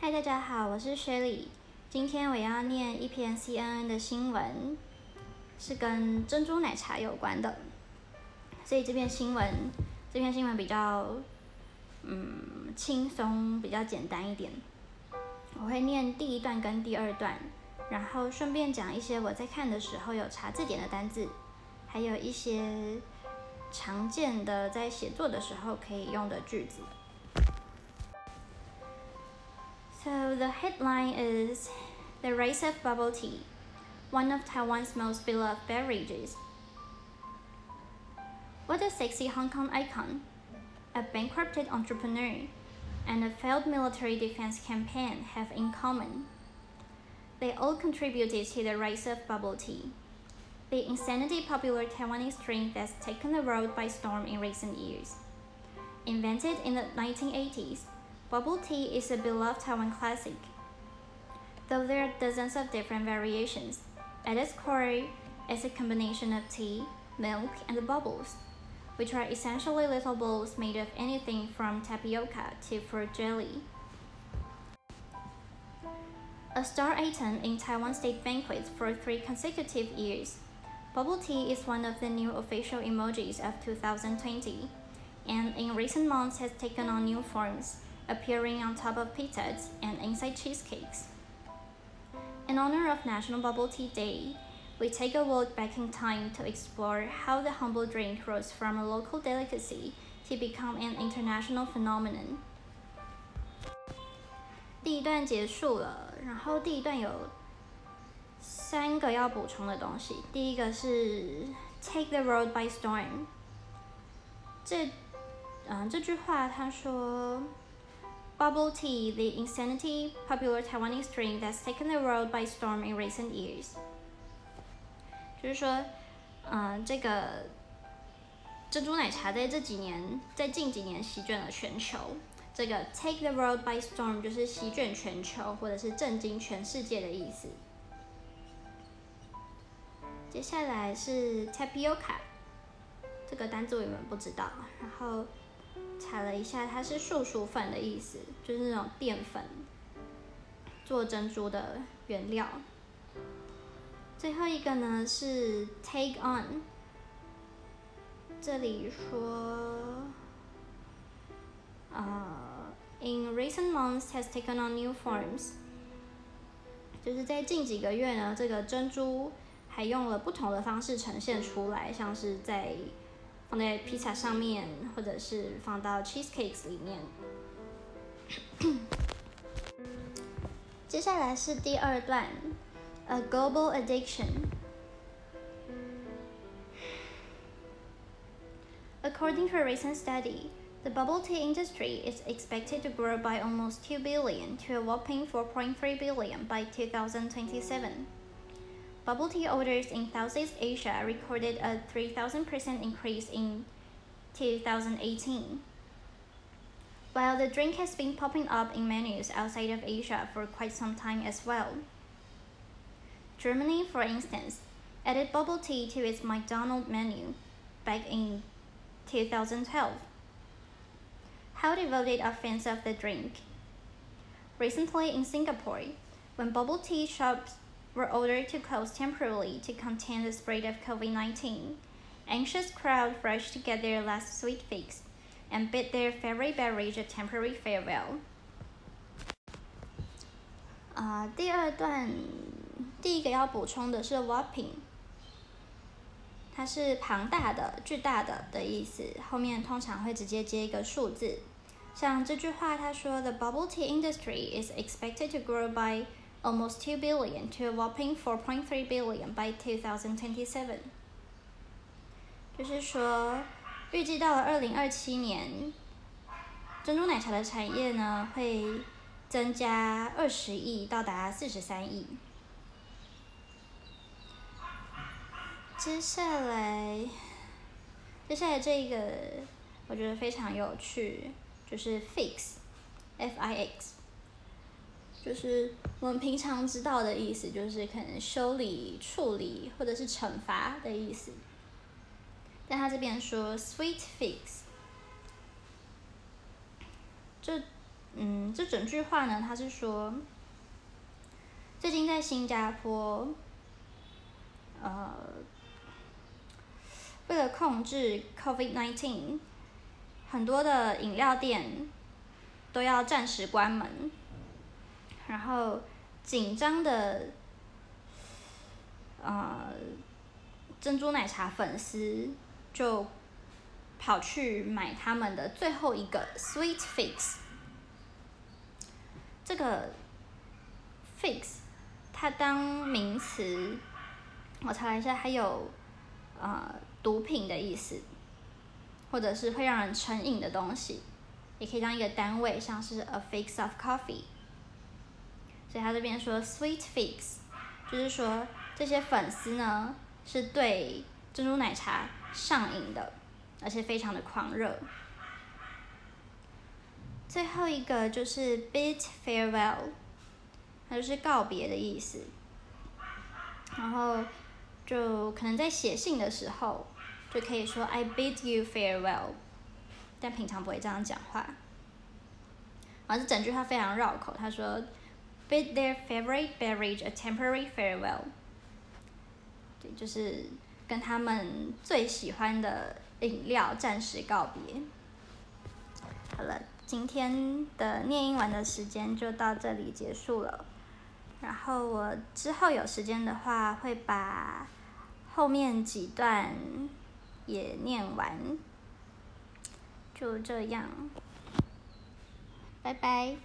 嗨，大家好，我是雪莉。今天我要念一篇 CNN 的新闻，是跟珍珠奶茶有关的。所以这篇新闻，这篇新闻比较嗯轻松，比较简单一点。我会念第一段跟第二段，然后顺便讲一些我在看的时候有查字典的单字，还有一些常见的在写作的时候可以用的句子。So the headline is The Rise of Bubble Tea, one of Taiwan's most beloved beverages. What a sexy Hong Kong icon, a bankrupted entrepreneur, and a failed military defense campaign have in common? They all contributed to the rise of bubble tea, the insanely popular Taiwanese drink that's taken the world by storm in recent years. Invented in the 1980s, bubble tea is a beloved Taiwan classic. Though there are dozens of different variations, at its core is a combination of tea, milk, and bubbles, which are essentially little balls made of anything from tapioca to fruit jelly. A star item in Taiwan state banquets for three consecutive years, bubble tea is one of the new official emojis of 2020, and in recent months has taken on new forms, appearing on top of pizzas and inside cheesecakes. In honor of National Bubble Tea Day, we take a walk back in time to explore how the humble drink rose from a local delicacy to become an international phenomenon. 第一段结束了，然后第一段有三个要补充的东西。第一个是 “take the world by storm”。这，嗯，这句话他说 ，“Bubble tea, the insanity popular Taiwanese drink that's taken the world by storm in recent years”。就是说，嗯，这个珍珠奶茶在这几年，在近几年席卷了全球。这个 take the world by storm 就是席卷全球，或者是震惊全世界的意思。接下来是 tapioca，这个单词我们不知道，然后查了一下，它是树薯粉的意思，就是那种淀粉做珍珠的原料。最后一个呢是 take on，这里说，呃。in recent months has taken on new forms，就是在近几个月呢，这个珍珠还用了不同的方式呈现出来，像是在放在披萨上面，或者是放到 cheesecakes 里面。接下来是第二段，a global addiction。According to a recent study, The bubble tea industry is expected to grow by almost 2 billion to a whopping 4.3 billion by 2027. Bubble tea orders in Southeast Asia recorded a 3,000% increase in 2018. While the drink has been popping up in menus outside of Asia for quite some time as well. Germany, for instance, added bubble tea to its McDonald's menu back in 2012 how devoted are fans of the drink? Recently in Singapore, when bubble tea shops were ordered to close temporarily to contain the spread of COVID 19, anxious crowds rushed to get their last sweet fix and bid their favorite beverage a temporary farewell. 啊、uh,，第二段第一个要补充的是 whopping，它是庞大的、巨大的的意思，后面通常会直接接一个数字。像这句话，他说：“The bubble tea industry is expected to grow by almost two billion to a whopping four point three billion by 2027。”就是说，预计到了二零二七年，珍珠奶茶的产业呢会增加二十亿，到达四十三亿。接下来，接下来这个我觉得非常有趣，就是 fix，f i x，就是我们平常知道的意思，就是可能修理、处理或者是惩罚的意思。但他这边说 sweet fix，这嗯，这整句话呢，他是说，最近在新加坡，呃，为了控制 COVID-19，很多的饮料店都要暂时关门，然后紧张的，呃，珍珠奶茶粉丝就跑去买他们的最后一个 Sweet Fix。这个 fix，它当名词，我查了一下，还有呃毒品的意思，或者是会让人成瘾的东西，也可以当一个单位，像是 a fix of coffee。所以他这边说 sweet fix，就是说这些粉丝呢是对珍珠奶茶上瘾的，而且非常的狂热。最后一个就是 bid farewell，它就是告别的意思。然后就可能在写信的时候，就可以说 I bid you farewell，但平常不会这样讲话。然后这整句话非常绕口，他说 bid their favorite beverage a temporary farewell，对，就是跟他们最喜欢的饮料暂时告别。好了。今天的念英文的时间就到这里结束了，然后我之后有时间的话会把后面几段也念完，就这样，拜拜。